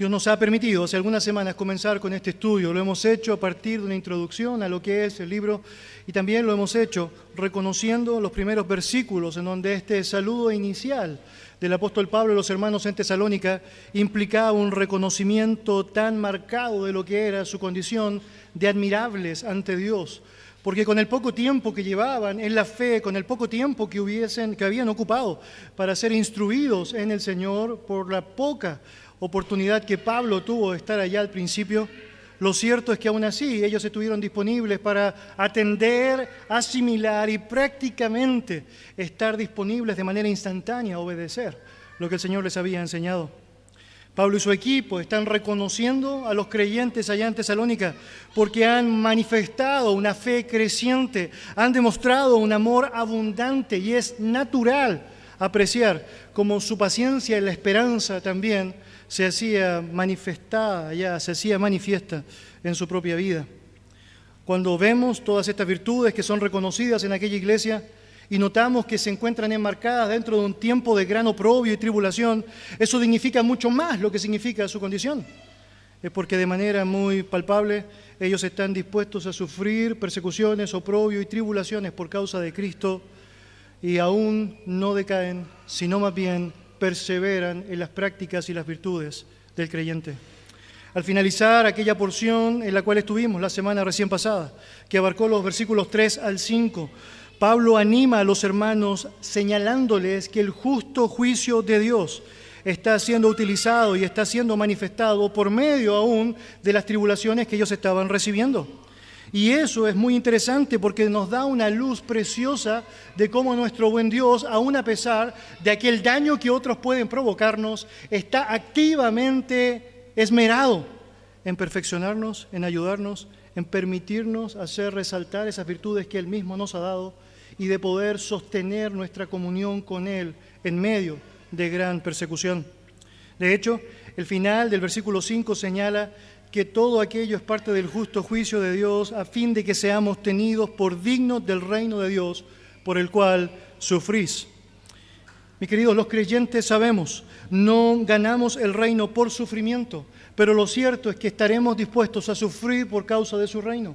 Dios nos ha permitido hace algunas semanas comenzar con este estudio. Lo hemos hecho a partir de una introducción a lo que es el libro y también lo hemos hecho reconociendo los primeros versículos en donde este saludo inicial del apóstol Pablo a los hermanos en Tesalónica implicaba un reconocimiento tan marcado de lo que era su condición de admirables ante Dios. Porque con el poco tiempo que llevaban en la fe, con el poco tiempo que, hubiesen, que habían ocupado para ser instruidos en el Señor, por la poca oportunidad que Pablo tuvo de estar allá al principio, lo cierto es que aún así ellos estuvieron disponibles para atender, asimilar y prácticamente estar disponibles de manera instantánea a obedecer lo que el Señor les había enseñado. Pablo y su equipo están reconociendo a los creyentes allá en Tesalónica porque han manifestado una fe creciente, han demostrado un amor abundante y es natural apreciar como su paciencia y la esperanza también se hacía manifestada ya, se hacía manifiesta en su propia vida. Cuando vemos todas estas virtudes que son reconocidas en aquella iglesia y notamos que se encuentran enmarcadas dentro de un tiempo de gran oprobio y tribulación, eso dignifica mucho más lo que significa su condición. Es porque de manera muy palpable ellos están dispuestos a sufrir persecuciones, oprobio y tribulaciones por causa de Cristo y aún no decaen, sino más bien perseveran en las prácticas y las virtudes del creyente. Al finalizar aquella porción en la cual estuvimos la semana recién pasada, que abarcó los versículos 3 al 5, Pablo anima a los hermanos señalándoles que el justo juicio de Dios está siendo utilizado y está siendo manifestado por medio aún de las tribulaciones que ellos estaban recibiendo. Y eso es muy interesante porque nos da una luz preciosa de cómo nuestro buen Dios, aun a pesar de aquel daño que otros pueden provocarnos, está activamente esmerado en perfeccionarnos, en ayudarnos, en permitirnos hacer resaltar esas virtudes que Él mismo nos ha dado y de poder sostener nuestra comunión con Él en medio de gran persecución. De hecho, el final del versículo 5 señala que todo aquello es parte del justo juicio de Dios a fin de que seamos tenidos por dignos del reino de Dios por el cual sufrís. Mis queridos, los creyentes sabemos, no ganamos el reino por sufrimiento, pero lo cierto es que estaremos dispuestos a sufrir por causa de su reino.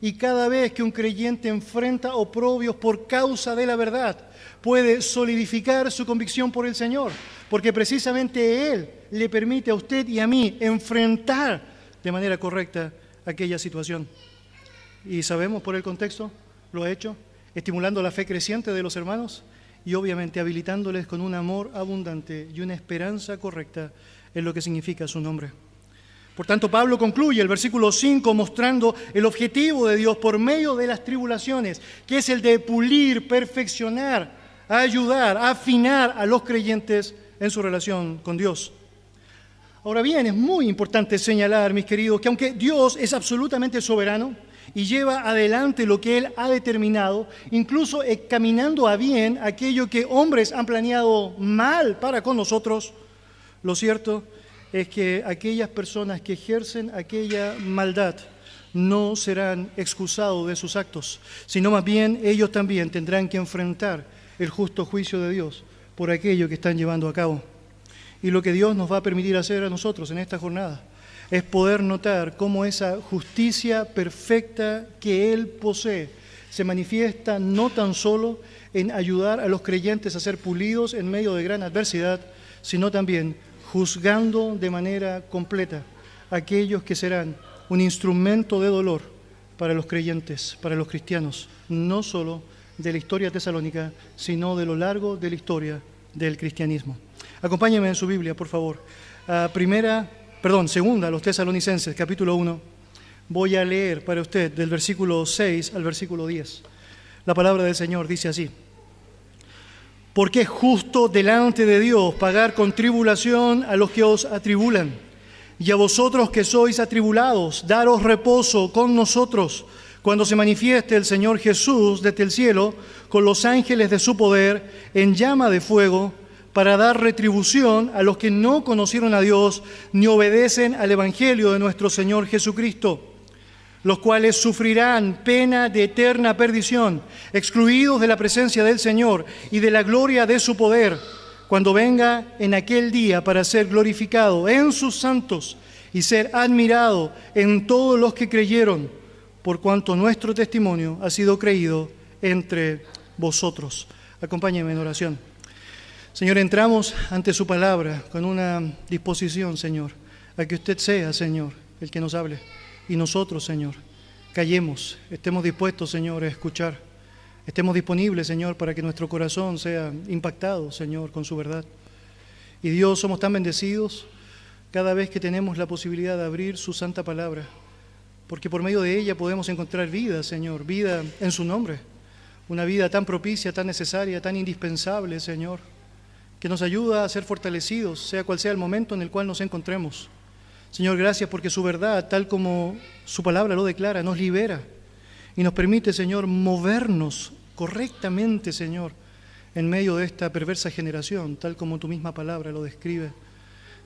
Y cada vez que un creyente enfrenta oprobios por causa de la verdad, puede solidificar su convicción por el Señor, porque precisamente Él le permite a usted y a mí enfrentar de manera correcta aquella situación. Y sabemos por el contexto, lo ha hecho, estimulando la fe creciente de los hermanos y obviamente habilitándoles con un amor abundante y una esperanza correcta en lo que significa su nombre. Por tanto, Pablo concluye el versículo 5 mostrando el objetivo de Dios por medio de las tribulaciones, que es el de pulir, perfeccionar, ayudar, afinar a los creyentes en su relación con Dios. Ahora bien, es muy importante señalar, mis queridos, que aunque Dios es absolutamente soberano y lleva adelante lo que Él ha determinado, incluso caminando a bien aquello que hombres han planeado mal para con nosotros, lo cierto es que aquellas personas que ejercen aquella maldad no serán excusados de sus actos, sino más bien ellos también tendrán que enfrentar el justo juicio de Dios por aquello que están llevando a cabo. Y lo que Dios nos va a permitir hacer a nosotros en esta jornada es poder notar cómo esa justicia perfecta que Él posee se manifiesta no tan solo en ayudar a los creyentes a ser pulidos en medio de gran adversidad, sino también juzgando de manera completa a aquellos que serán un instrumento de dolor para los creyentes, para los cristianos, no solo de la historia tesalónica, sino de lo largo de la historia del cristianismo. Acompáñenme en su Biblia, por favor. primera, perdón, segunda, los tesalonicenses, capítulo 1. Voy a leer para usted del versículo 6 al versículo 10. La palabra del Señor dice así. Porque es justo delante de Dios pagar con tribulación a los que os atribulan. Y a vosotros que sois atribulados, daros reposo con nosotros cuando se manifieste el Señor Jesús desde el cielo con los ángeles de su poder en llama de fuego para dar retribución a los que no conocieron a Dios ni obedecen al Evangelio de nuestro Señor Jesucristo, los cuales sufrirán pena de eterna perdición, excluidos de la presencia del Señor y de la gloria de su poder, cuando venga en aquel día para ser glorificado en sus santos y ser admirado en todos los que creyeron, por cuanto nuestro testimonio ha sido creído entre vosotros. Acompáñenme en oración. Señor, entramos ante su palabra con una disposición, Señor, a que usted sea, Señor, el que nos hable. Y nosotros, Señor, callemos, estemos dispuestos, Señor, a escuchar. Estemos disponibles, Señor, para que nuestro corazón sea impactado, Señor, con su verdad. Y Dios, somos tan bendecidos cada vez que tenemos la posibilidad de abrir su santa palabra, porque por medio de ella podemos encontrar vida, Señor, vida en su nombre, una vida tan propicia, tan necesaria, tan indispensable, Señor, que nos ayuda a ser fortalecidos, sea cual sea el momento en el cual nos encontremos. Señor, gracias porque su verdad, tal como su palabra lo declara, nos libera y nos permite, Señor, movernos correctamente, Señor, en medio de esta perversa generación, tal como tu misma palabra lo describe.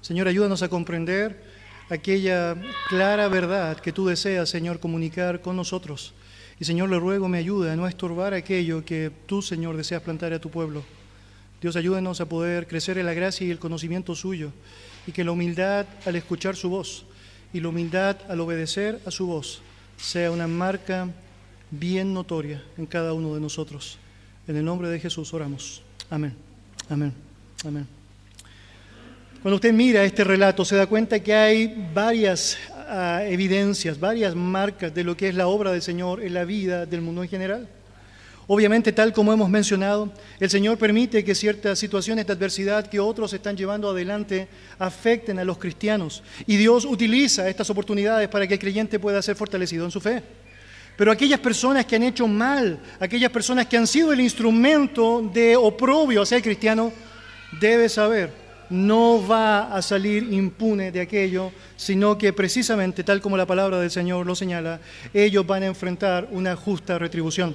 Señor, ayúdanos a comprender aquella clara verdad que tú deseas, Señor, comunicar con nosotros. Y Señor, le ruego me ayude a no estorbar aquello que tú, Señor, deseas plantar a tu pueblo. Dios, ayúdanos a poder crecer en la gracia y el conocimiento suyo, y que la humildad al escuchar su voz y la humildad al obedecer a su voz sea una marca bien notoria en cada uno de nosotros. En el nombre de Jesús oramos. Amén. Amén. Amén. Cuando usted mira este relato se da cuenta que hay varias ah, evidencias, varias marcas de lo que es la obra del Señor en la vida del mundo en general. Obviamente, tal como hemos mencionado, el Señor permite que ciertas situaciones de adversidad que otros están llevando adelante afecten a los cristianos. Y Dios utiliza estas oportunidades para que el creyente pueda ser fortalecido en su fe. Pero aquellas personas que han hecho mal, aquellas personas que han sido el instrumento de oprobio hacia el cristiano, debe saber no va a salir impune de aquello, sino que precisamente, tal como la palabra del Señor lo señala, ellos van a enfrentar una justa retribución.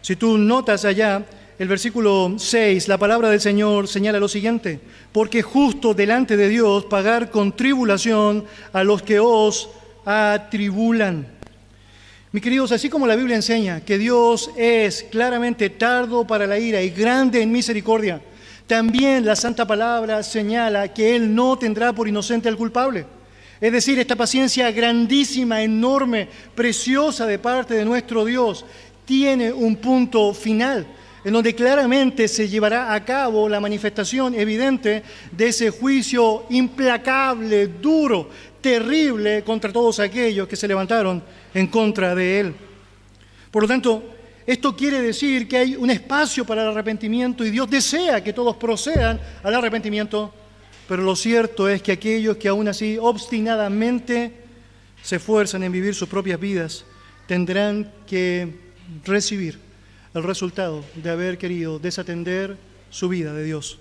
Si tú notas allá, el versículo 6, la palabra del Señor señala lo siguiente, porque justo delante de Dios pagar con tribulación a los que os atribulan. Mis queridos, así como la Biblia enseña que Dios es claramente tardo para la ira y grande en misericordia, también la Santa Palabra señala que Él no tendrá por inocente al culpable. Es decir, esta paciencia grandísima, enorme, preciosa de parte de nuestro Dios tiene un punto final, en donde claramente se llevará a cabo la manifestación evidente de ese juicio implacable, duro, terrible contra todos aquellos que se levantaron en contra de Él. Por lo tanto, esto quiere decir que hay un espacio para el arrepentimiento y Dios desea que todos procedan al arrepentimiento, pero lo cierto es que aquellos que aún así obstinadamente se esfuerzan en vivir sus propias vidas tendrán que recibir el resultado de haber querido desatender su vida de Dios,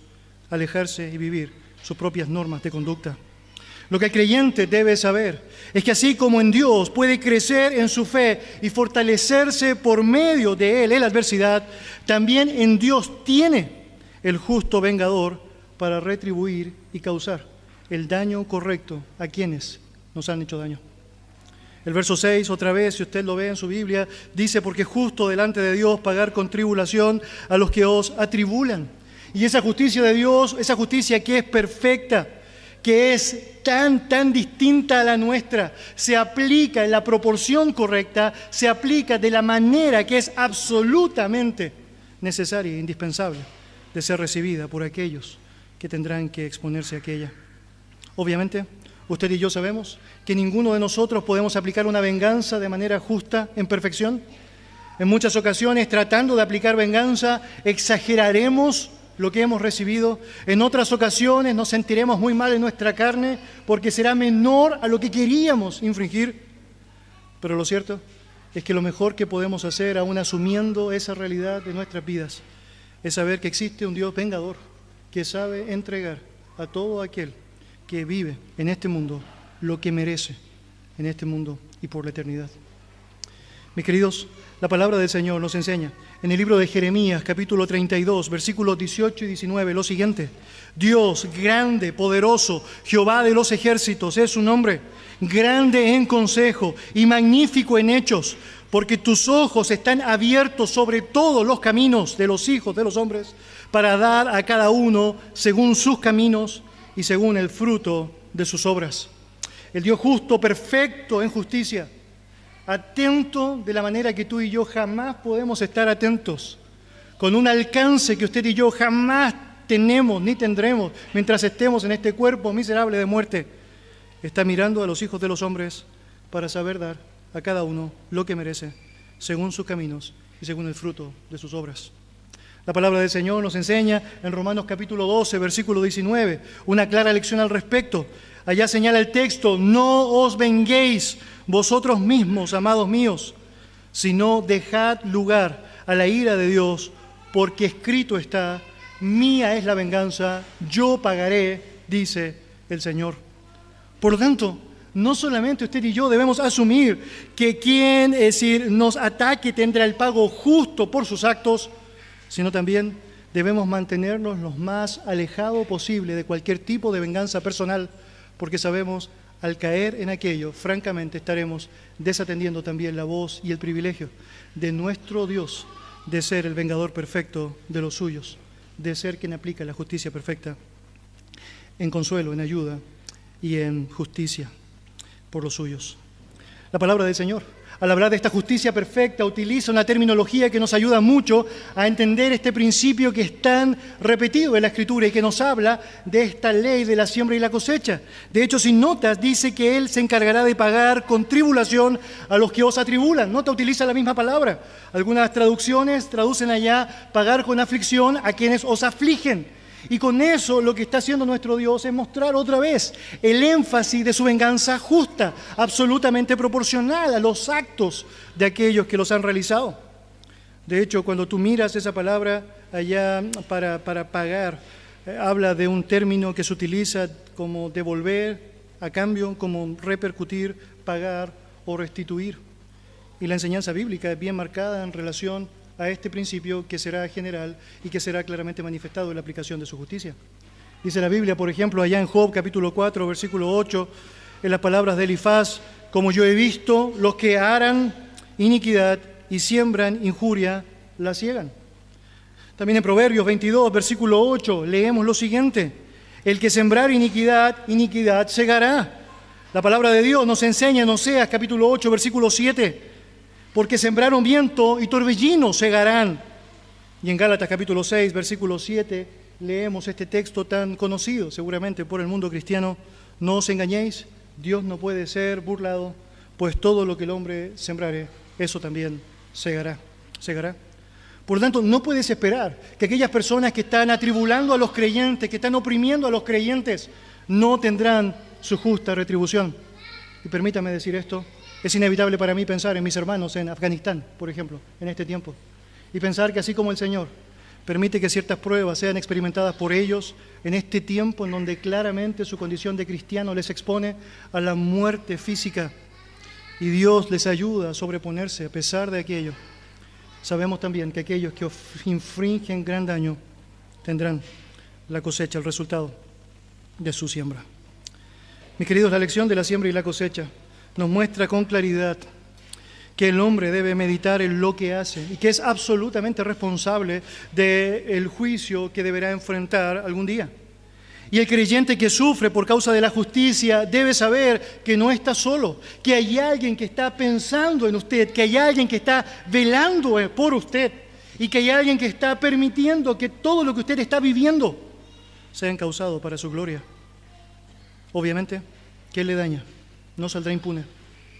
alejarse y vivir sus propias normas de conducta. Lo que el creyente debe saber es que así como en Dios puede crecer en su fe y fortalecerse por medio de Él en la adversidad, también en Dios tiene el justo vengador para retribuir y causar el daño correcto a quienes nos han hecho daño. El verso 6, otra vez, si usted lo ve en su Biblia, dice, porque justo delante de Dios pagar con tribulación a los que os atribulan. Y esa justicia de Dios, esa justicia que es perfecta, que es tan, tan distinta a la nuestra, se aplica en la proporción correcta, se aplica de la manera que es absolutamente necesaria e indispensable de ser recibida por aquellos que tendrán que exponerse a aquella. Obviamente, usted y yo sabemos que ninguno de nosotros podemos aplicar una venganza de manera justa, en perfección. En muchas ocasiones, tratando de aplicar venganza, exageraremos lo que hemos recibido. En otras ocasiones nos sentiremos muy mal en nuestra carne porque será menor a lo que queríamos infringir. Pero lo cierto es que lo mejor que podemos hacer, aún asumiendo esa realidad de nuestras vidas, es saber que existe un Dios vengador que sabe entregar a todo aquel que vive en este mundo lo que merece en este mundo y por la eternidad. Mis queridos, la palabra del Señor nos enseña en el libro de Jeremías, capítulo 32, versículos 18 y 19, lo siguiente. Dios grande, poderoso, Jehová de los ejércitos es su nombre, grande en consejo y magnífico en hechos, porque tus ojos están abiertos sobre todos los caminos de los hijos de los hombres, para dar a cada uno según sus caminos y según el fruto de sus obras. El Dios justo, perfecto en justicia, atento de la manera que tú y yo jamás podemos estar atentos, con un alcance que usted y yo jamás tenemos ni tendremos mientras estemos en este cuerpo miserable de muerte, está mirando a los hijos de los hombres para saber dar a cada uno lo que merece, según sus caminos y según el fruto de sus obras. La palabra del Señor nos enseña en Romanos capítulo 12, versículo 19, una clara lección al respecto. Allá señala el texto, no os venguéis vosotros mismos, amados míos, sino dejad lugar a la ira de Dios, porque escrito está, mía es la venganza, yo pagaré, dice el Señor. Por lo tanto, no solamente usted y yo debemos asumir que quien decir, nos ataque tendrá el pago justo por sus actos, sino también debemos mantenernos lo más alejado posible de cualquier tipo de venganza personal, porque sabemos al caer en aquello, francamente estaremos desatendiendo también la voz y el privilegio de nuestro Dios de ser el vengador perfecto de los suyos, de ser quien aplica la justicia perfecta en consuelo, en ayuda y en justicia por los suyos. La palabra del Señor, al hablar de esta justicia perfecta, utiliza una terminología que nos ayuda mucho a entender este principio que es tan repetido en la Escritura y que nos habla de esta ley de la siembra y la cosecha. De hecho, sin notas, dice que Él se encargará de pagar con tribulación a los que os atribulan. Nota utiliza la misma palabra. Algunas traducciones traducen allá pagar con aflicción a quienes os afligen. Y con eso lo que está haciendo nuestro Dios es mostrar otra vez el énfasis de su venganza justa, absolutamente proporcional a los actos de aquellos que los han realizado. De hecho, cuando tú miras esa palabra allá para, pagar, eh, habla de un término que se utiliza como devolver a cambio, como repercutir, pagar o restituir. Y la enseñanza bíblica es bien marcada en relación a este principio que será general y que será claramente manifestado en la aplicación de su justicia. Dice la Biblia, por ejemplo, allá en Job capítulo 4, versículo 8, en las palabras de Elifaz, como yo he visto, los que harán iniquidad y siembran injuria, la ciegan. También en Proverbios 22, versículo 8, leemos lo siguiente, el que sembrar iniquidad, iniquidad segará. La palabra de Dios nos enseña en Oseas capítulo 8, versículo 7, porque sembraron viento y torbellino segarán. Y en Gálatas capítulo 6, versículo 7, leemos este texto tan conocido seguramente por el mundo cristiano. No os engañéis, Dios no puede ser burlado, pues todo lo que el hombre sembrare, eso también segará. segará. Por lo tanto, no puedes esperar que aquellas personas que están atribulando a los creyentes, que están oprimiendo a los creyentes, no tendrán su justa retribución. Y permítame decir esto, es inevitable para mí pensar en mis hermanos en Afganistán, por ejemplo, en este tiempo, y pensar que así como el Señor permite que ciertas pruebas sean experimentadas por ellos en este tiempo en donde claramente su condición de cristiano les expone a la muerte física y Dios les ayuda a sobreponerse a pesar de aquello. Sabemos también que aquellos que infringen gran daño tendrán la cosecha, el resultado de su siembra. Mis queridos, la lección de la siembra y la cosecha nos muestra con claridad que el hombre debe meditar en lo que hace y que es absolutamente responsable del juicio que deberá enfrentar algún día. Y el creyente que sufre por causa de la justicia debe saber que no está solo, que hay alguien que está pensando en usted, que hay alguien que está velando por usted y que hay alguien que está permitiendo que todo lo que usted está viviendo sea encausado para su gloria. Obviamente, ¿qué le daña? No saldrá impune.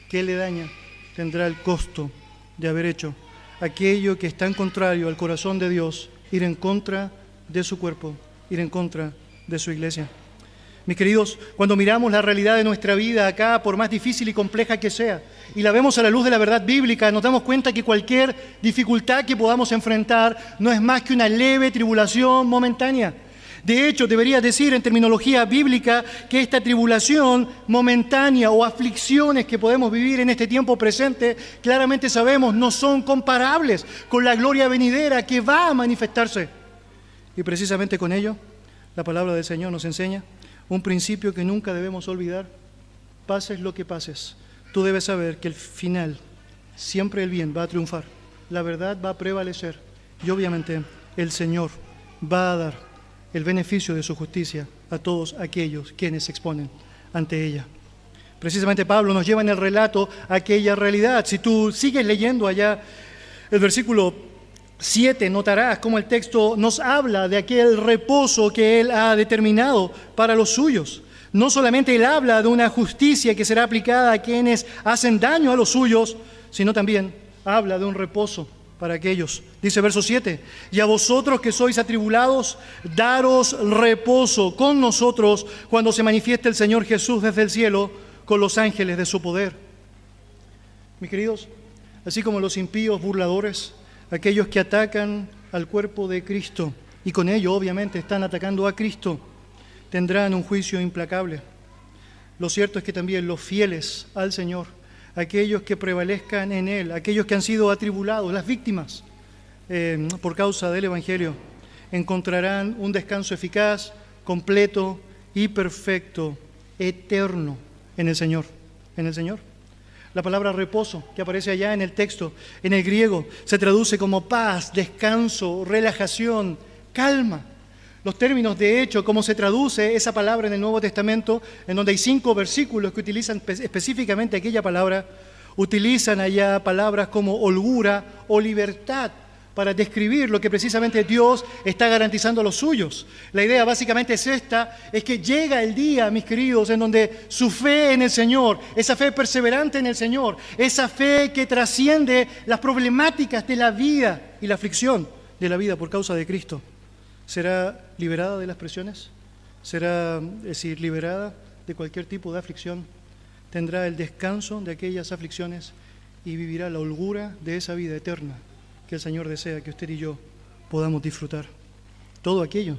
¿Qué le daña? Tendrá el costo de haber hecho aquello que está en contrario al corazón de Dios, ir en contra de su cuerpo, ir en contra de su iglesia. Mis queridos, cuando miramos la realidad de nuestra vida acá, por más difícil y compleja que sea, y la vemos a la luz de la verdad bíblica, nos damos cuenta que cualquier dificultad que podamos enfrentar no es más que una leve tribulación momentánea de hecho, debería decir en terminología bíblica que esta tribulación momentánea o aflicciones que podemos vivir en este tiempo presente, claramente sabemos, no son comparables con la gloria venidera que va a manifestarse. Y precisamente con ello, la palabra del Señor nos enseña un principio que nunca debemos olvidar. Pases lo que pases, tú debes saber que el final siempre el bien va a triunfar, la verdad va a prevalecer y obviamente el Señor va a dar el beneficio de su justicia a todos aquellos quienes se exponen ante ella. Precisamente Pablo nos lleva en el relato aquella realidad. Si tú sigues leyendo allá el versículo 7, notarás cómo el texto nos habla de aquel reposo que él ha determinado para los suyos. No solamente él habla de una justicia que será aplicada a quienes hacen daño a los suyos, sino también habla de un reposo para aquellos. Dice verso 7, y a vosotros que sois atribulados, daros reposo con nosotros cuando se manifieste el Señor Jesús desde el cielo con los ángeles de su poder. Mis queridos, así como los impíos burladores, aquellos que atacan al cuerpo de Cristo y con ello obviamente están atacando a Cristo, tendrán un juicio implacable. Lo cierto es que también los fieles al Señor aquellos que prevalezcan en Él, aquellos que han sido atribulados, las víctimas eh, por causa del Evangelio, encontrarán un descanso eficaz, completo y perfecto, eterno en el Señor. En el Señor. La palabra reposo que aparece allá en el texto, en el griego, se traduce como paz, descanso, relajación, calma. Los términos, de hecho, cómo se traduce esa palabra en el Nuevo Testamento, en donde hay cinco versículos que utilizan específicamente aquella palabra, utilizan allá palabras como holgura o libertad para describir lo que precisamente Dios está garantizando a los suyos. La idea básicamente es esta, es que llega el día, mis queridos, en donde su fe en el Señor, esa fe perseverante en el Señor, esa fe que trasciende las problemáticas de la vida y la aflicción de la vida por causa de Cristo, será liberada de las presiones, será, es decir, liberada de cualquier tipo de aflicción, tendrá el descanso de aquellas aflicciones y vivirá la holgura de esa vida eterna que el Señor desea que usted y yo podamos disfrutar. Todo aquello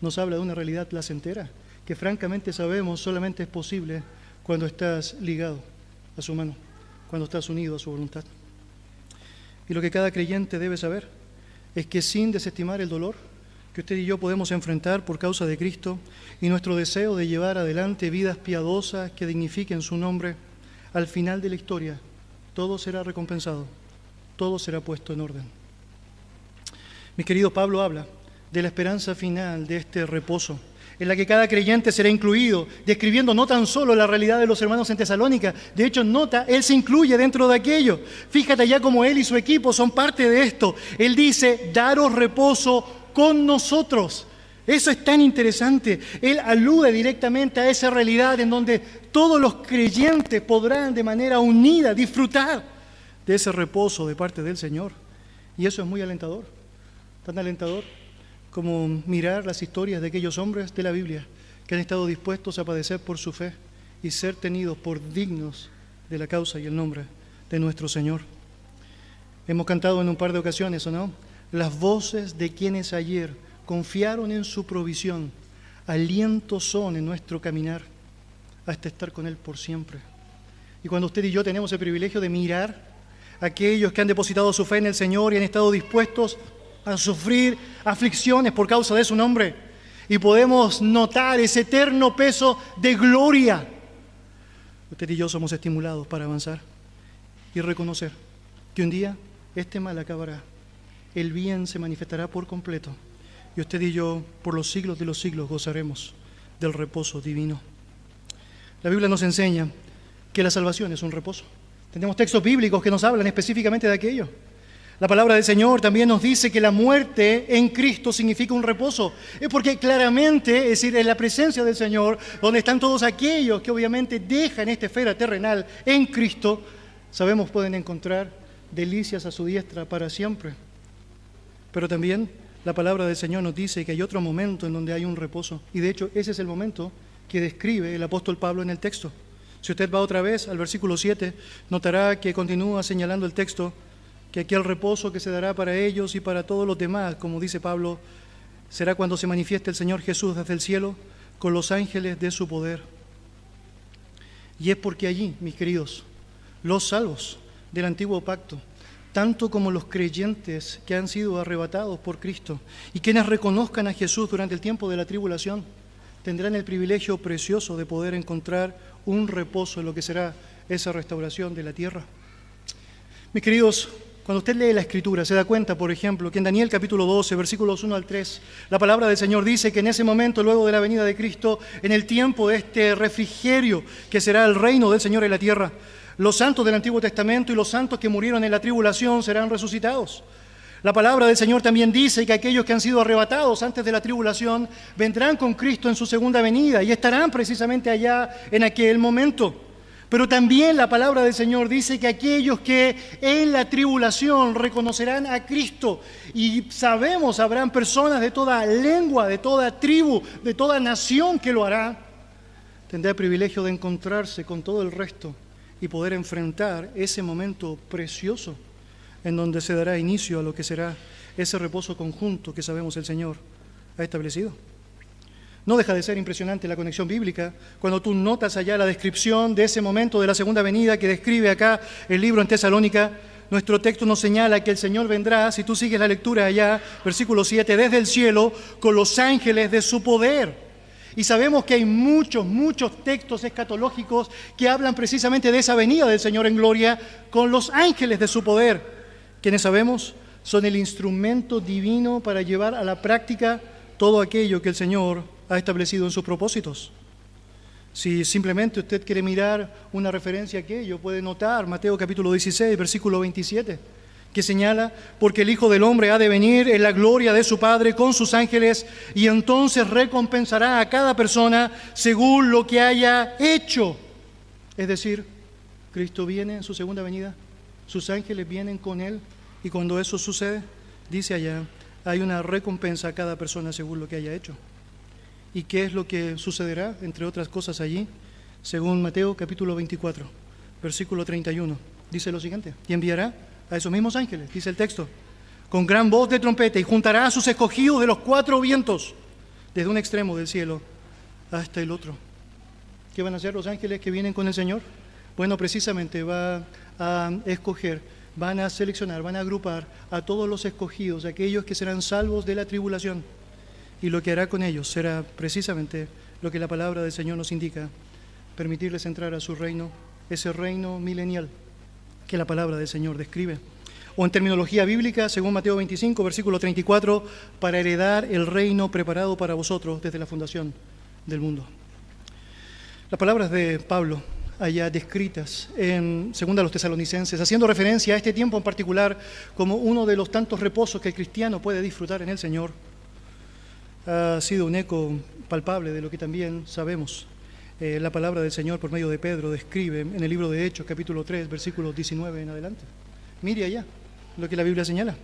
nos habla de una realidad placentera que francamente sabemos solamente es posible cuando estás ligado a su mano, cuando estás unido a su voluntad. Y lo que cada creyente debe saber es que sin desestimar el dolor, que usted y yo podemos enfrentar por causa de Cristo y nuestro deseo de llevar adelante vidas piadosas que dignifiquen su nombre, al final de la historia todo será recompensado, todo será puesto en orden. Mi querido Pablo habla de la esperanza final de este reposo, en la que cada creyente será incluido, describiendo no tan solo la realidad de los hermanos en Tesalónica, de hecho, nota, él se incluye dentro de aquello. Fíjate ya como él y su equipo son parte de esto. Él dice, daros reposo con nosotros. Eso es tan interesante. Él alude directamente a esa realidad en donde todos los creyentes podrán de manera unida disfrutar de ese reposo de parte del Señor. Y eso es muy alentador, tan alentador como mirar las historias de aquellos hombres de la Biblia que han estado dispuestos a padecer por su fe y ser tenidos por dignos de la causa y el nombre de nuestro Señor. Hemos cantado en un par de ocasiones, ¿o no? Las voces de quienes ayer confiaron en su provisión, aliento son en nuestro caminar hasta estar con Él por siempre. Y cuando usted y yo tenemos el privilegio de mirar a aquellos que han depositado su fe en el Señor y han estado dispuestos a sufrir aflicciones por causa de su nombre, y podemos notar ese eterno peso de gloria, usted y yo somos estimulados para avanzar y reconocer que un día este mal acabará el bien se manifestará por completo y usted y yo por los siglos de los siglos gozaremos del reposo divino. La Biblia nos enseña que la salvación es un reposo. Tenemos textos bíblicos que nos hablan específicamente de aquello. La palabra del Señor también nos dice que la muerte en Cristo significa un reposo. Es porque claramente, es decir, en la presencia del Señor, donde están todos aquellos que obviamente dejan esta esfera terrenal en Cristo, sabemos pueden encontrar delicias a su diestra para siempre. Pero también la palabra del Señor nos dice que hay otro momento en donde hay un reposo. Y de hecho ese es el momento que describe el apóstol Pablo en el texto. Si usted va otra vez al versículo 7, notará que continúa señalando el texto que aquel reposo que se dará para ellos y para todos los demás, como dice Pablo, será cuando se manifieste el Señor Jesús desde el cielo con los ángeles de su poder. Y es porque allí, mis queridos, los salvos del antiguo pacto, tanto como los creyentes que han sido arrebatados por Cristo y quienes reconozcan a Jesús durante el tiempo de la tribulación, tendrán el privilegio precioso de poder encontrar un reposo en lo que será esa restauración de la tierra. Mis queridos, cuando usted lee la escritura, se da cuenta, por ejemplo, que en Daniel capítulo 12, versículos 1 al 3, la palabra del Señor dice que en ese momento, luego de la venida de Cristo, en el tiempo de este refrigerio que será el reino del Señor en la tierra, los santos del Antiguo Testamento y los santos que murieron en la tribulación serán resucitados. La palabra del Señor también dice que aquellos que han sido arrebatados antes de la tribulación vendrán con Cristo en su segunda venida y estarán precisamente allá en aquel momento. Pero también la palabra del Señor dice que aquellos que en la tribulación reconocerán a Cristo y sabemos habrán personas de toda lengua, de toda tribu, de toda nación que lo hará, tendrá el privilegio de encontrarse con todo el resto y poder enfrentar ese momento precioso en donde se dará inicio a lo que será ese reposo conjunto que sabemos el Señor ha establecido. No deja de ser impresionante la conexión bíblica cuando tú notas allá la descripción de ese momento de la segunda venida que describe acá el libro en Tesalónica. Nuestro texto nos señala que el Señor vendrá, si tú sigues la lectura allá, versículo 7, desde el cielo con los ángeles de su poder. Y sabemos que hay muchos, muchos textos escatológicos que hablan precisamente de esa venida del Señor en gloria con los ángeles de su poder quienes sabemos son el instrumento divino para llevar a la práctica todo aquello que el Señor ha establecido en sus propósitos. Si simplemente usted quiere mirar una referencia a aquello, puede notar Mateo capítulo 16, versículo 27, que señala, porque el Hijo del Hombre ha de venir en la gloria de su Padre con sus ángeles y entonces recompensará a cada persona según lo que haya hecho. Es decir, Cristo viene en su segunda venida sus ángeles vienen con él y cuando eso sucede, dice allá, hay una recompensa a cada persona según lo que haya hecho. ¿Y qué es lo que sucederá, entre otras cosas allí? Según Mateo capítulo 24, versículo 31, dice lo siguiente, y enviará a esos mismos ángeles, dice el texto, con gran voz de trompeta y juntará a sus escogidos de los cuatro vientos, desde un extremo del cielo hasta el otro. ¿Qué van a hacer los ángeles que vienen con el Señor? Bueno, precisamente va a escoger, van a seleccionar, van a agrupar a todos los escogidos, aquellos que serán salvos de la tribulación. Y lo que hará con ellos será precisamente lo que la palabra del Señor nos indica, permitirles entrar a su reino, ese reino milenial que la palabra del Señor describe. O en terminología bíblica, según Mateo 25, versículo 34, para heredar el reino preparado para vosotros desde la fundación del mundo. Las palabras de Pablo allá descritas en Segunda a los Tesalonicenses, haciendo referencia a este tiempo en particular como uno de los tantos reposos que el cristiano puede disfrutar en el Señor. Ha sido un eco palpable de lo que también sabemos. Eh, la palabra del Señor por medio de Pedro describe en el libro de Hechos, capítulo 3, versículos 19 en adelante. Mire allá lo que la Biblia señala.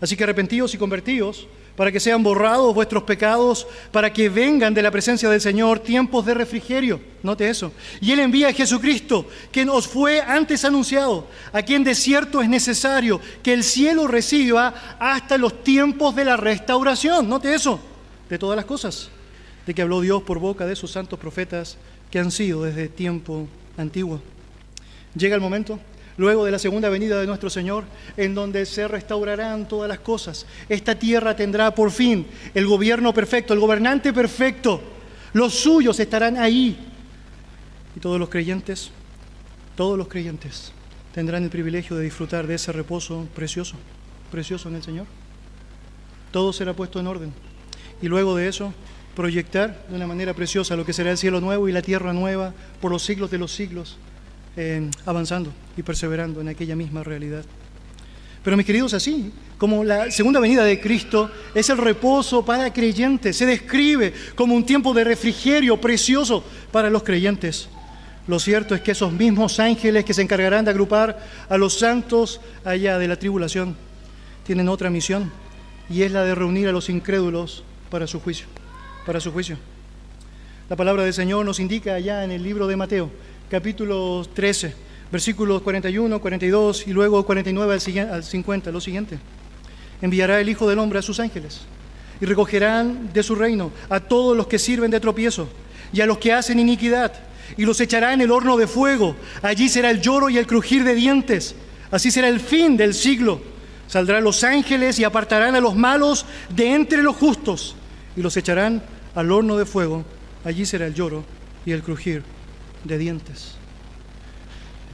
Así que arrepentíos y convertíos para que sean borrados vuestros pecados, para que vengan de la presencia del Señor tiempos de refrigerio. Note eso. Y Él envía a Jesucristo, que nos fue antes anunciado, a quien de cierto es necesario que el cielo reciba hasta los tiempos de la restauración. Note eso, de todas las cosas, de que habló Dios por boca de sus santos profetas que han sido desde tiempo antiguo. Llega el momento luego de la segunda venida de nuestro Señor, en donde se restaurarán todas las cosas. Esta tierra tendrá por fin el gobierno perfecto, el gobernante perfecto. Los suyos estarán ahí. Y todos los creyentes, todos los creyentes tendrán el privilegio de disfrutar de ese reposo precioso, precioso en el Señor. Todo será puesto en orden. Y luego de eso, proyectar de una manera preciosa lo que será el cielo nuevo y la tierra nueva por los siglos de los siglos avanzando y perseverando en aquella misma realidad. Pero mis queridos, así como la segunda venida de Cristo es el reposo para creyentes, se describe como un tiempo de refrigerio precioso para los creyentes. Lo cierto es que esos mismos ángeles que se encargarán de agrupar a los santos allá de la tribulación tienen otra misión y es la de reunir a los incrédulos para su juicio, para su juicio. La palabra del Señor nos indica allá en el libro de Mateo capítulo 13, versículos 41, 42 y luego 49 al 50, lo siguiente. Enviará el Hijo del Hombre a sus ángeles y recogerán de su reino a todos los que sirven de tropiezo y a los que hacen iniquidad y los echará en el horno de fuego. Allí será el lloro y el crujir de dientes. Así será el fin del siglo. Saldrán los ángeles y apartarán a los malos de entre los justos y los echarán al horno de fuego. Allí será el lloro y el crujir de dientes.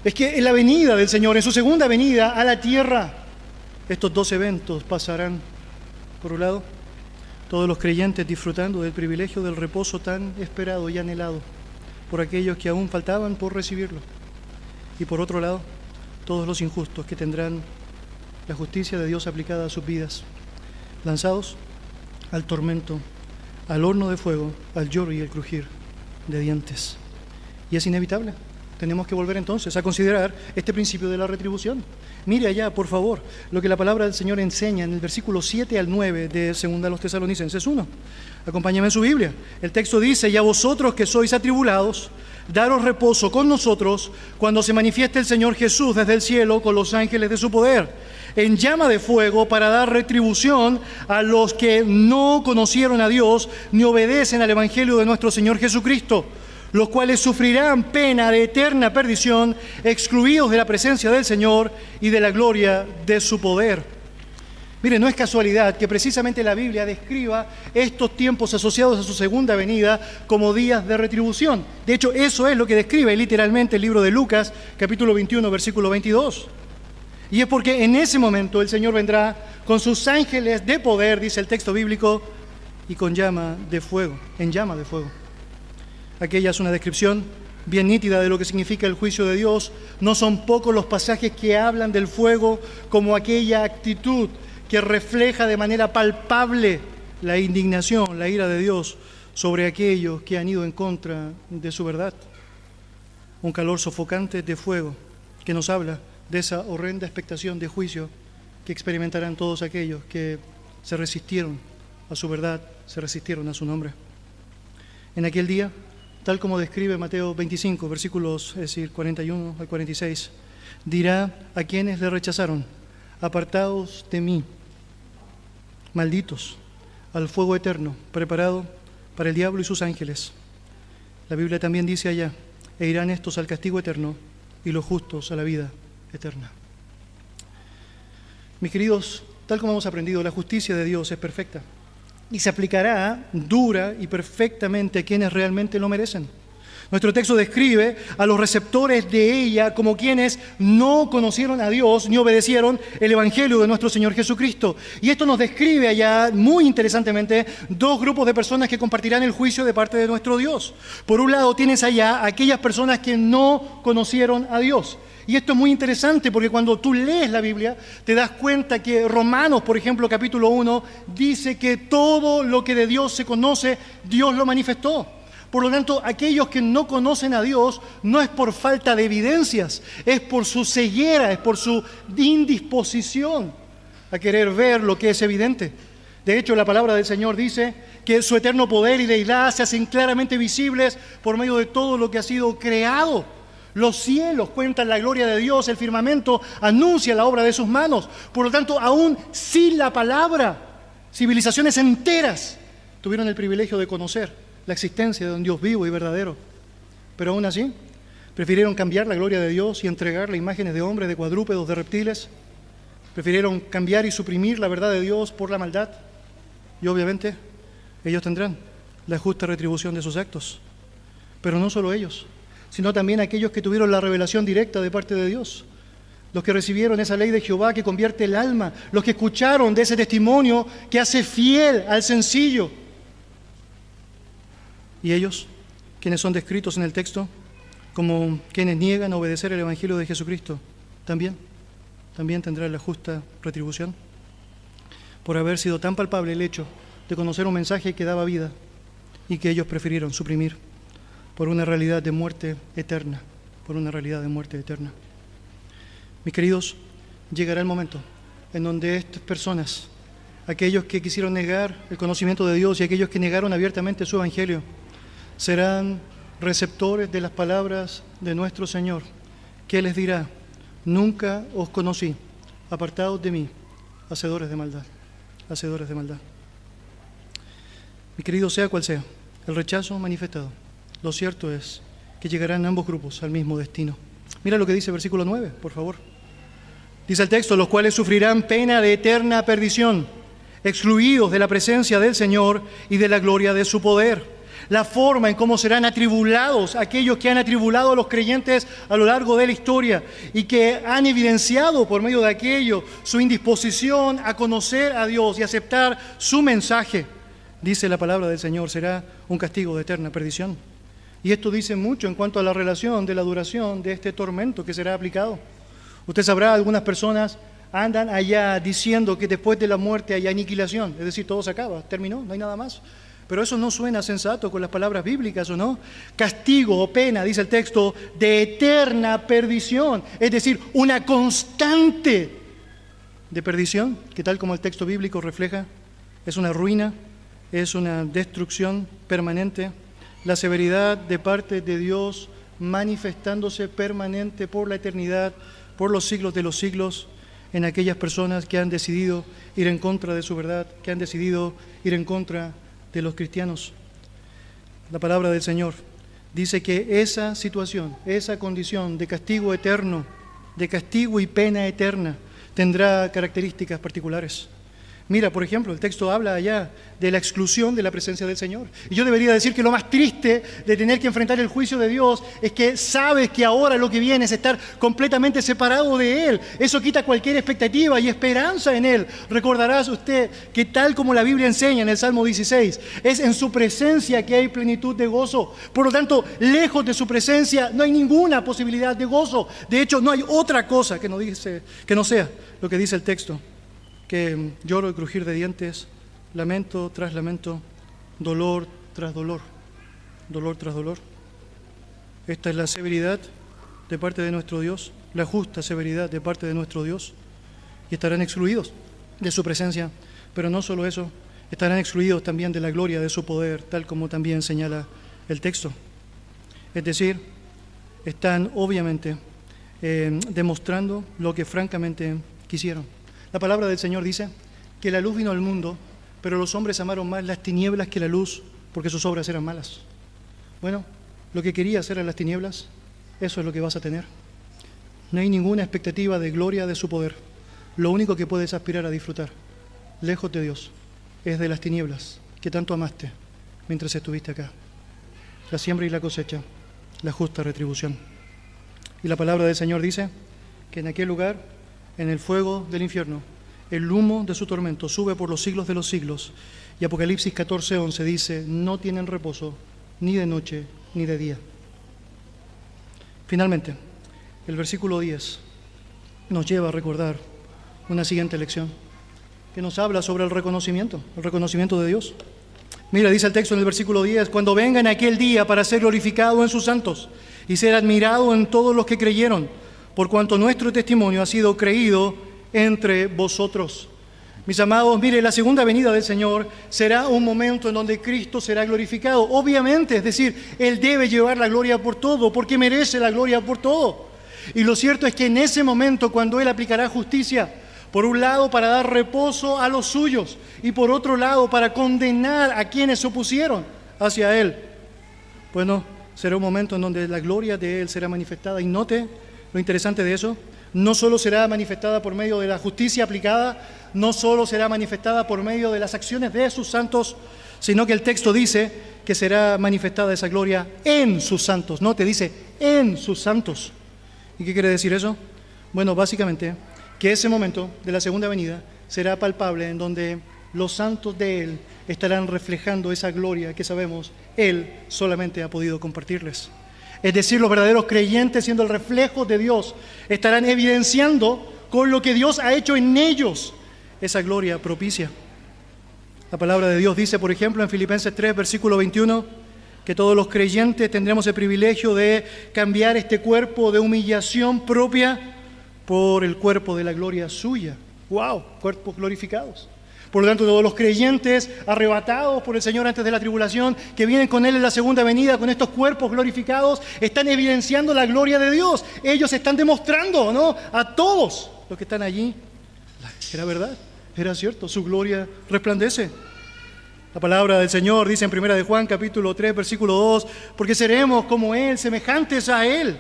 es que en la venida del Señor, en su segunda venida a la tierra, estos dos eventos pasarán. Por un lado, todos los creyentes disfrutando del privilegio del reposo tan esperado y anhelado por aquellos que aún faltaban por recibirlo. Y por otro lado, todos los injustos que tendrán la justicia de Dios aplicada a sus vidas, lanzados al tormento, al horno de fuego, al lloro y el crujir de dientes. Y es inevitable. Tenemos que volver entonces a considerar este principio de la retribución. Mire allá, por favor, lo que la palabra del Señor enseña en el versículo 7 al 9 de 2 los Tesalonicenses 1. Acompáñame en su Biblia. El texto dice, y a vosotros que sois atribulados, daros reposo con nosotros cuando se manifieste el Señor Jesús desde el cielo con los ángeles de su poder, en llama de fuego para dar retribución a los que no conocieron a Dios ni obedecen al Evangelio de nuestro Señor Jesucristo los cuales sufrirán pena de eterna perdición, excluidos de la presencia del Señor y de la gloria de su poder. Mire, no es casualidad que precisamente la Biblia describa estos tiempos asociados a su segunda venida como días de retribución. De hecho, eso es lo que describe literalmente el libro de Lucas, capítulo 21, versículo 22. Y es porque en ese momento el Señor vendrá con sus ángeles de poder, dice el texto bíblico, y con llama de fuego, en llama de fuego. Aquella es una descripción bien nítida de lo que significa el juicio de Dios. No son pocos los pasajes que hablan del fuego como aquella actitud que refleja de manera palpable la indignación, la ira de Dios sobre aquellos que han ido en contra de su verdad. Un calor sofocante de fuego que nos habla de esa horrenda expectación de juicio que experimentarán todos aquellos que se resistieron a su verdad, se resistieron a su nombre. En aquel día tal como describe Mateo 25, versículos, es decir, 41 al 46, dirá a quienes le rechazaron, apartados de mí, malditos, al fuego eterno, preparado para el diablo y sus ángeles. La Biblia también dice allá, e irán estos al castigo eterno y los justos a la vida eterna. Mis queridos, tal como hemos aprendido, la justicia de Dios es perfecta y se aplicará dura y perfectamente a quienes realmente lo merecen. Nuestro texto describe a los receptores de ella como quienes no conocieron a Dios ni obedecieron el Evangelio de nuestro Señor Jesucristo. Y esto nos describe allá muy interesantemente dos grupos de personas que compartirán el juicio de parte de nuestro Dios. Por un lado tienes allá aquellas personas que no conocieron a Dios. Y esto es muy interesante porque cuando tú lees la Biblia te das cuenta que Romanos, por ejemplo, capítulo 1, dice que todo lo que de Dios se conoce, Dios lo manifestó. Por lo tanto, aquellos que no conocen a Dios no es por falta de evidencias, es por su ceguera, es por su indisposición a querer ver lo que es evidente. De hecho, la palabra del Señor dice que su eterno poder y deidad se hacen claramente visibles por medio de todo lo que ha sido creado. Los cielos cuentan la gloria de Dios, el firmamento anuncia la obra de sus manos. Por lo tanto, aún sin la palabra, civilizaciones enteras tuvieron el privilegio de conocer la existencia de un Dios vivo y verdadero. Pero aún así, prefirieron cambiar la gloria de Dios y entregarle imágenes de hombres, de cuadrúpedos, de reptiles. Prefirieron cambiar y suprimir la verdad de Dios por la maldad. Y obviamente ellos tendrán la justa retribución de sus actos. Pero no solo ellos sino también aquellos que tuvieron la revelación directa de parte de Dios, los que recibieron esa ley de Jehová que convierte el alma, los que escucharon de ese testimonio que hace fiel al sencillo. Y ellos, quienes son descritos en el texto como quienes niegan a obedecer el Evangelio de Jesucristo, también, también tendrán la justa retribución. Por haber sido tan palpable el hecho de conocer un mensaje que daba vida y que ellos prefirieron suprimir por una realidad de muerte eterna, por una realidad de muerte eterna. Mis queridos, llegará el momento en donde estas personas, aquellos que quisieron negar el conocimiento de Dios y aquellos que negaron abiertamente su evangelio, serán receptores de las palabras de nuestro Señor, que les dirá, nunca os conocí, apartados de mí, hacedores de maldad, hacedores de maldad. Mi querido, sea cual sea, el rechazo manifestado lo cierto es que llegarán ambos grupos al mismo destino. Mira lo que dice el versículo 9, por favor. Dice el texto, los cuales sufrirán pena de eterna perdición, excluidos de la presencia del Señor y de la gloria de su poder. la forma en cómo serán atribulados aquellos que han atribulado a los creyentes a lo largo de la historia y que han evidenciado por medio de aquello su indisposición a conocer a Dios y aceptar su mensaje, dice la palabra del Señor, será un castigo de eterna perdición. Y esto dice mucho en cuanto a la relación de la duración de este tormento que será aplicado. Usted sabrá, algunas personas andan allá diciendo que después de la muerte hay aniquilación, es decir, todo se acaba, terminó, no hay nada más. Pero eso no suena sensato con las palabras bíblicas, ¿o no? Castigo o pena, dice el texto, de eterna perdición, es decir, una constante de perdición, que tal como el texto bíblico refleja, es una ruina, es una destrucción permanente, la severidad de parte de Dios manifestándose permanente por la eternidad, por los siglos de los siglos, en aquellas personas que han decidido ir en contra de su verdad, que han decidido ir en contra de los cristianos. La palabra del Señor dice que esa situación, esa condición de castigo eterno, de castigo y pena eterna, tendrá características particulares. Mira, por ejemplo, el texto habla allá de la exclusión de la presencia del Señor. Y yo debería decir que lo más triste de tener que enfrentar el juicio de Dios es que sabes que ahora lo que viene es estar completamente separado de Él. Eso quita cualquier expectativa y esperanza en Él. Recordarás usted que tal como la Biblia enseña en el Salmo 16, es en su presencia que hay plenitud de gozo. Por lo tanto, lejos de su presencia no hay ninguna posibilidad de gozo. De hecho, no hay otra cosa que no, dice, que no sea lo que dice el texto que lloro y crujir de dientes, lamento tras lamento, dolor tras dolor, dolor tras dolor. Esta es la severidad de parte de nuestro Dios, la justa severidad de parte de nuestro Dios, y estarán excluidos de su presencia, pero no solo eso, estarán excluidos también de la gloria de su poder, tal como también señala el texto. Es decir, están obviamente eh, demostrando lo que francamente quisieron. La palabra del Señor dice que la luz vino al mundo, pero los hombres amaron más las tinieblas que la luz porque sus obras eran malas. Bueno, lo que querías eran las tinieblas, eso es lo que vas a tener. No hay ninguna expectativa de gloria de su poder. Lo único que puedes aspirar a disfrutar, lejos de Dios, es de las tinieblas que tanto amaste mientras estuviste acá. La siembra y la cosecha, la justa retribución. Y la palabra del Señor dice que en aquel lugar en el fuego del infierno. El humo de su tormento sube por los siglos de los siglos. Y Apocalipsis 14:11 dice, no tienen reposo ni de noche ni de día. Finalmente, el versículo 10 nos lleva a recordar una siguiente lección que nos habla sobre el reconocimiento, el reconocimiento de Dios. Mira, dice el texto en el versículo 10, cuando vengan aquel día para ser glorificado en sus santos y ser admirado en todos los que creyeron por cuanto nuestro testimonio ha sido creído entre vosotros. Mis amados, mire, la segunda venida del Señor será un momento en donde Cristo será glorificado. Obviamente, es decir, Él debe llevar la gloria por todo, porque merece la gloria por todo. Y lo cierto es que en ese momento, cuando Él aplicará justicia, por un lado para dar reposo a los suyos y por otro lado para condenar a quienes se opusieron hacia Él, bueno, será un momento en donde la gloria de Él será manifestada. Y note lo interesante de eso, no solo será manifestada por medio de la justicia aplicada, no solo será manifestada por medio de las acciones de sus santos, sino que el texto dice que será manifestada esa gloria en sus santos. No, te dice en sus santos. ¿Y qué quiere decir eso? Bueno, básicamente que ese momento de la segunda venida será palpable en donde los santos de Él estarán reflejando esa gloria que sabemos Él solamente ha podido compartirles. Es decir, los verdaderos creyentes, siendo el reflejo de Dios, estarán evidenciando con lo que Dios ha hecho en ellos esa gloria propicia. La palabra de Dios dice, por ejemplo, en Filipenses 3, versículo 21, que todos los creyentes tendremos el privilegio de cambiar este cuerpo de humillación propia por el cuerpo de la gloria suya. ¡Wow! Cuerpos glorificados. Por lo tanto, todos los creyentes arrebatados por el Señor antes de la tribulación, que vienen con Él en la segunda venida, con estos cuerpos glorificados, están evidenciando la gloria de Dios. Ellos están demostrando, ¿no? A todos los que están allí. Era verdad, era cierto, su gloria resplandece. La palabra del Señor dice en 1 de Juan capítulo 3 versículo 2, porque seremos como Él, semejantes a Él.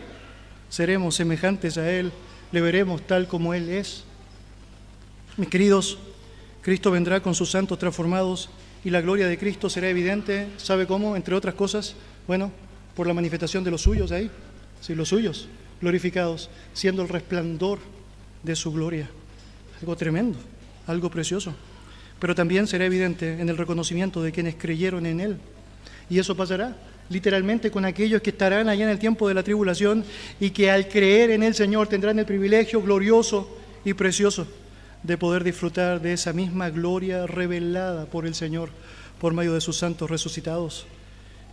Seremos semejantes a Él, le veremos tal como Él es. Mis queridos, Cristo vendrá con sus santos transformados y la gloria de Cristo será evidente, ¿sabe cómo? Entre otras cosas, bueno, por la manifestación de los suyos ahí, sí, los suyos, glorificados, siendo el resplandor de su gloria. Algo tremendo, algo precioso. Pero también será evidente en el reconocimiento de quienes creyeron en Él. Y eso pasará literalmente con aquellos que estarán allá en el tiempo de la tribulación y que al creer en el Señor tendrán el privilegio glorioso y precioso de poder disfrutar de esa misma gloria revelada por el Señor por medio de sus santos resucitados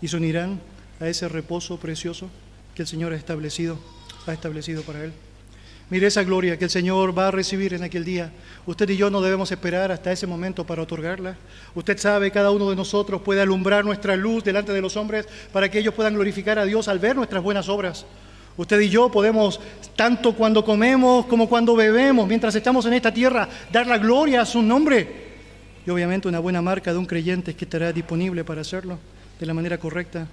y se unirán a ese reposo precioso que el Señor ha establecido, ha establecido para él. Mire esa gloria que el Señor va a recibir en aquel día. Usted y yo no debemos esperar hasta ese momento para otorgarla. Usted sabe, cada uno de nosotros puede alumbrar nuestra luz delante de los hombres para que ellos puedan glorificar a Dios al ver nuestras buenas obras. Usted y yo podemos, tanto cuando comemos como cuando bebemos, mientras estamos en esta tierra, dar la gloria a su nombre. Y obviamente una buena marca de un creyente es que estará disponible para hacerlo de la manera correcta,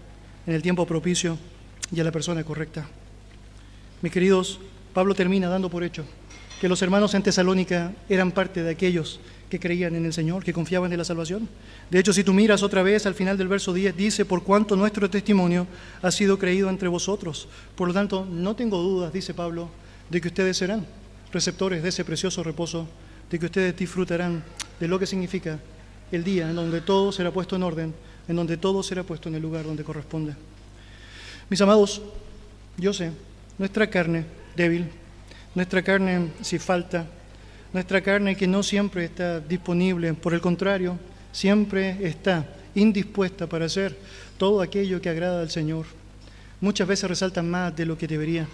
en el tiempo propicio y a la persona correcta. Mis queridos, Pablo termina dando por hecho que los hermanos en Tesalónica eran parte de aquellos que creían en el Señor, que confiaban en la salvación. De hecho, si tú miras otra vez al final del verso 10, dice, por cuanto nuestro testimonio ha sido creído entre vosotros. Por lo tanto, no tengo dudas, dice Pablo, de que ustedes serán receptores de ese precioso reposo, de que ustedes disfrutarán de lo que significa el día en donde todo será puesto en orden, en donde todo será puesto en el lugar donde corresponde. Mis amados, yo sé, nuestra carne débil, nuestra carne si falta, nuestra carne que no siempre está disponible, por el contrario, siempre está indispuesta para hacer todo aquello que agrada al Señor. Muchas veces resalta más de lo que debería.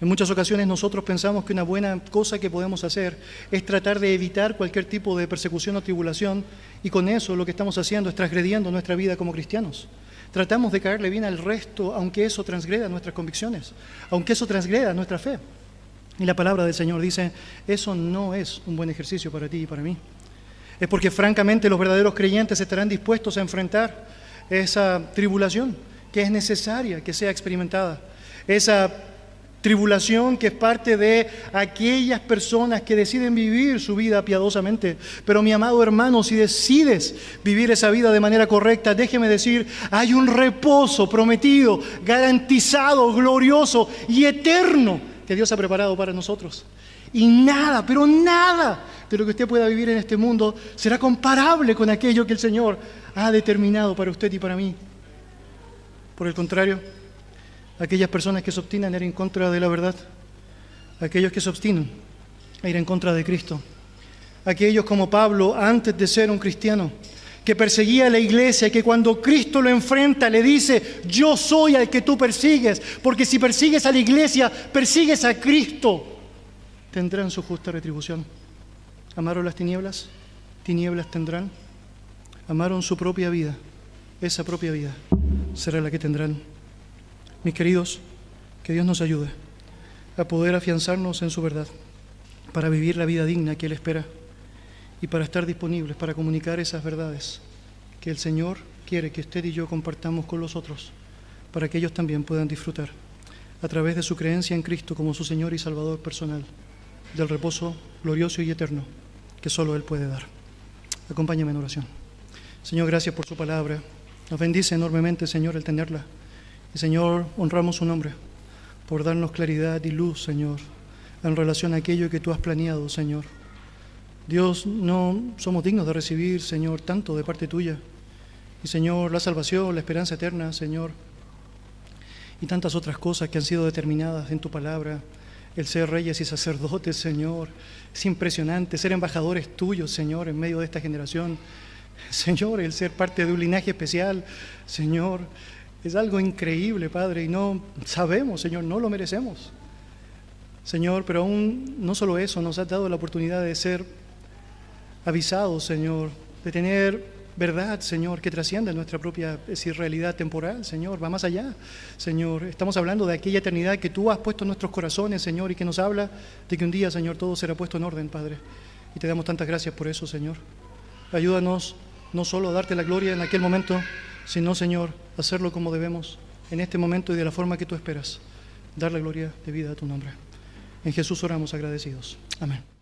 En muchas ocasiones nosotros pensamos que una buena cosa que podemos hacer es tratar de evitar cualquier tipo de persecución o tribulación y con eso lo que estamos haciendo es transgrediendo nuestra vida como cristianos. Tratamos de caerle bien al resto, aunque eso transgreda nuestras convicciones, aunque eso transgreda nuestra fe. Y la palabra del Señor dice, eso no es un buen ejercicio para ti y para mí. Es porque francamente los verdaderos creyentes estarán dispuestos a enfrentar esa tribulación que es necesaria que sea experimentada, esa Tribulación que es parte de aquellas personas que deciden vivir su vida piadosamente. Pero mi amado hermano, si decides vivir esa vida de manera correcta, déjeme decir, hay un reposo prometido, garantizado, glorioso y eterno que Dios ha preparado para nosotros. Y nada, pero nada de lo que usted pueda vivir en este mundo será comparable con aquello que el Señor ha determinado para usted y para mí. Por el contrario, aquellas personas que se obstinan a ir en contra de la verdad, aquellos que se obstinan a ir en contra de Cristo, aquellos como Pablo antes de ser un cristiano, que perseguía a la iglesia, que cuando Cristo lo enfrenta le dice, yo soy al que tú persigues, porque si persigues a la iglesia, persigues a Cristo, tendrán su justa retribución. ¿Amaron las tinieblas? Tinieblas tendrán. Amaron su propia vida. Esa propia vida será la que tendrán. Mis queridos, que Dios nos ayude a poder afianzarnos en su verdad, para vivir la vida digna que Él espera y para estar disponibles para comunicar esas verdades que el Señor quiere que usted y yo compartamos con los otros, para que ellos también puedan disfrutar a través de su creencia en Cristo como su Señor y Salvador personal, del reposo glorioso y eterno que solo Él puede dar. Acompáñame en oración. Señor, gracias por su palabra. Nos bendice enormemente, Señor, el tenerla. Y Señor, honramos su nombre por darnos claridad y luz, Señor, en relación a aquello que tú has planeado, Señor. Dios, no somos dignos de recibir, Señor, tanto de parte tuya. Y Señor, la salvación, la esperanza eterna, Señor, y tantas otras cosas que han sido determinadas en tu palabra, el ser reyes y sacerdotes, Señor. Es impresionante ser embajadores tuyos, Señor, en medio de esta generación. Señor, el ser parte de un linaje especial, Señor, es algo increíble, Padre, y no sabemos, Señor, no lo merecemos. Señor, pero aún no solo eso, nos has dado la oportunidad de ser avisados, Señor, de tener verdad, Señor, que trasciende nuestra propia realidad temporal, Señor, va más allá, Señor. Estamos hablando de aquella eternidad que tú has puesto en nuestros corazones, Señor, y que nos habla de que un día, Señor, todo será puesto en orden, Padre. Y te damos tantas gracias por eso, Señor. Ayúdanos no solo a darte la gloria en aquel momento, sino, Señor, hacerlo como debemos en este momento y de la forma que tú esperas. Dar la gloria de vida a tu nombre. En Jesús oramos agradecidos. Amén.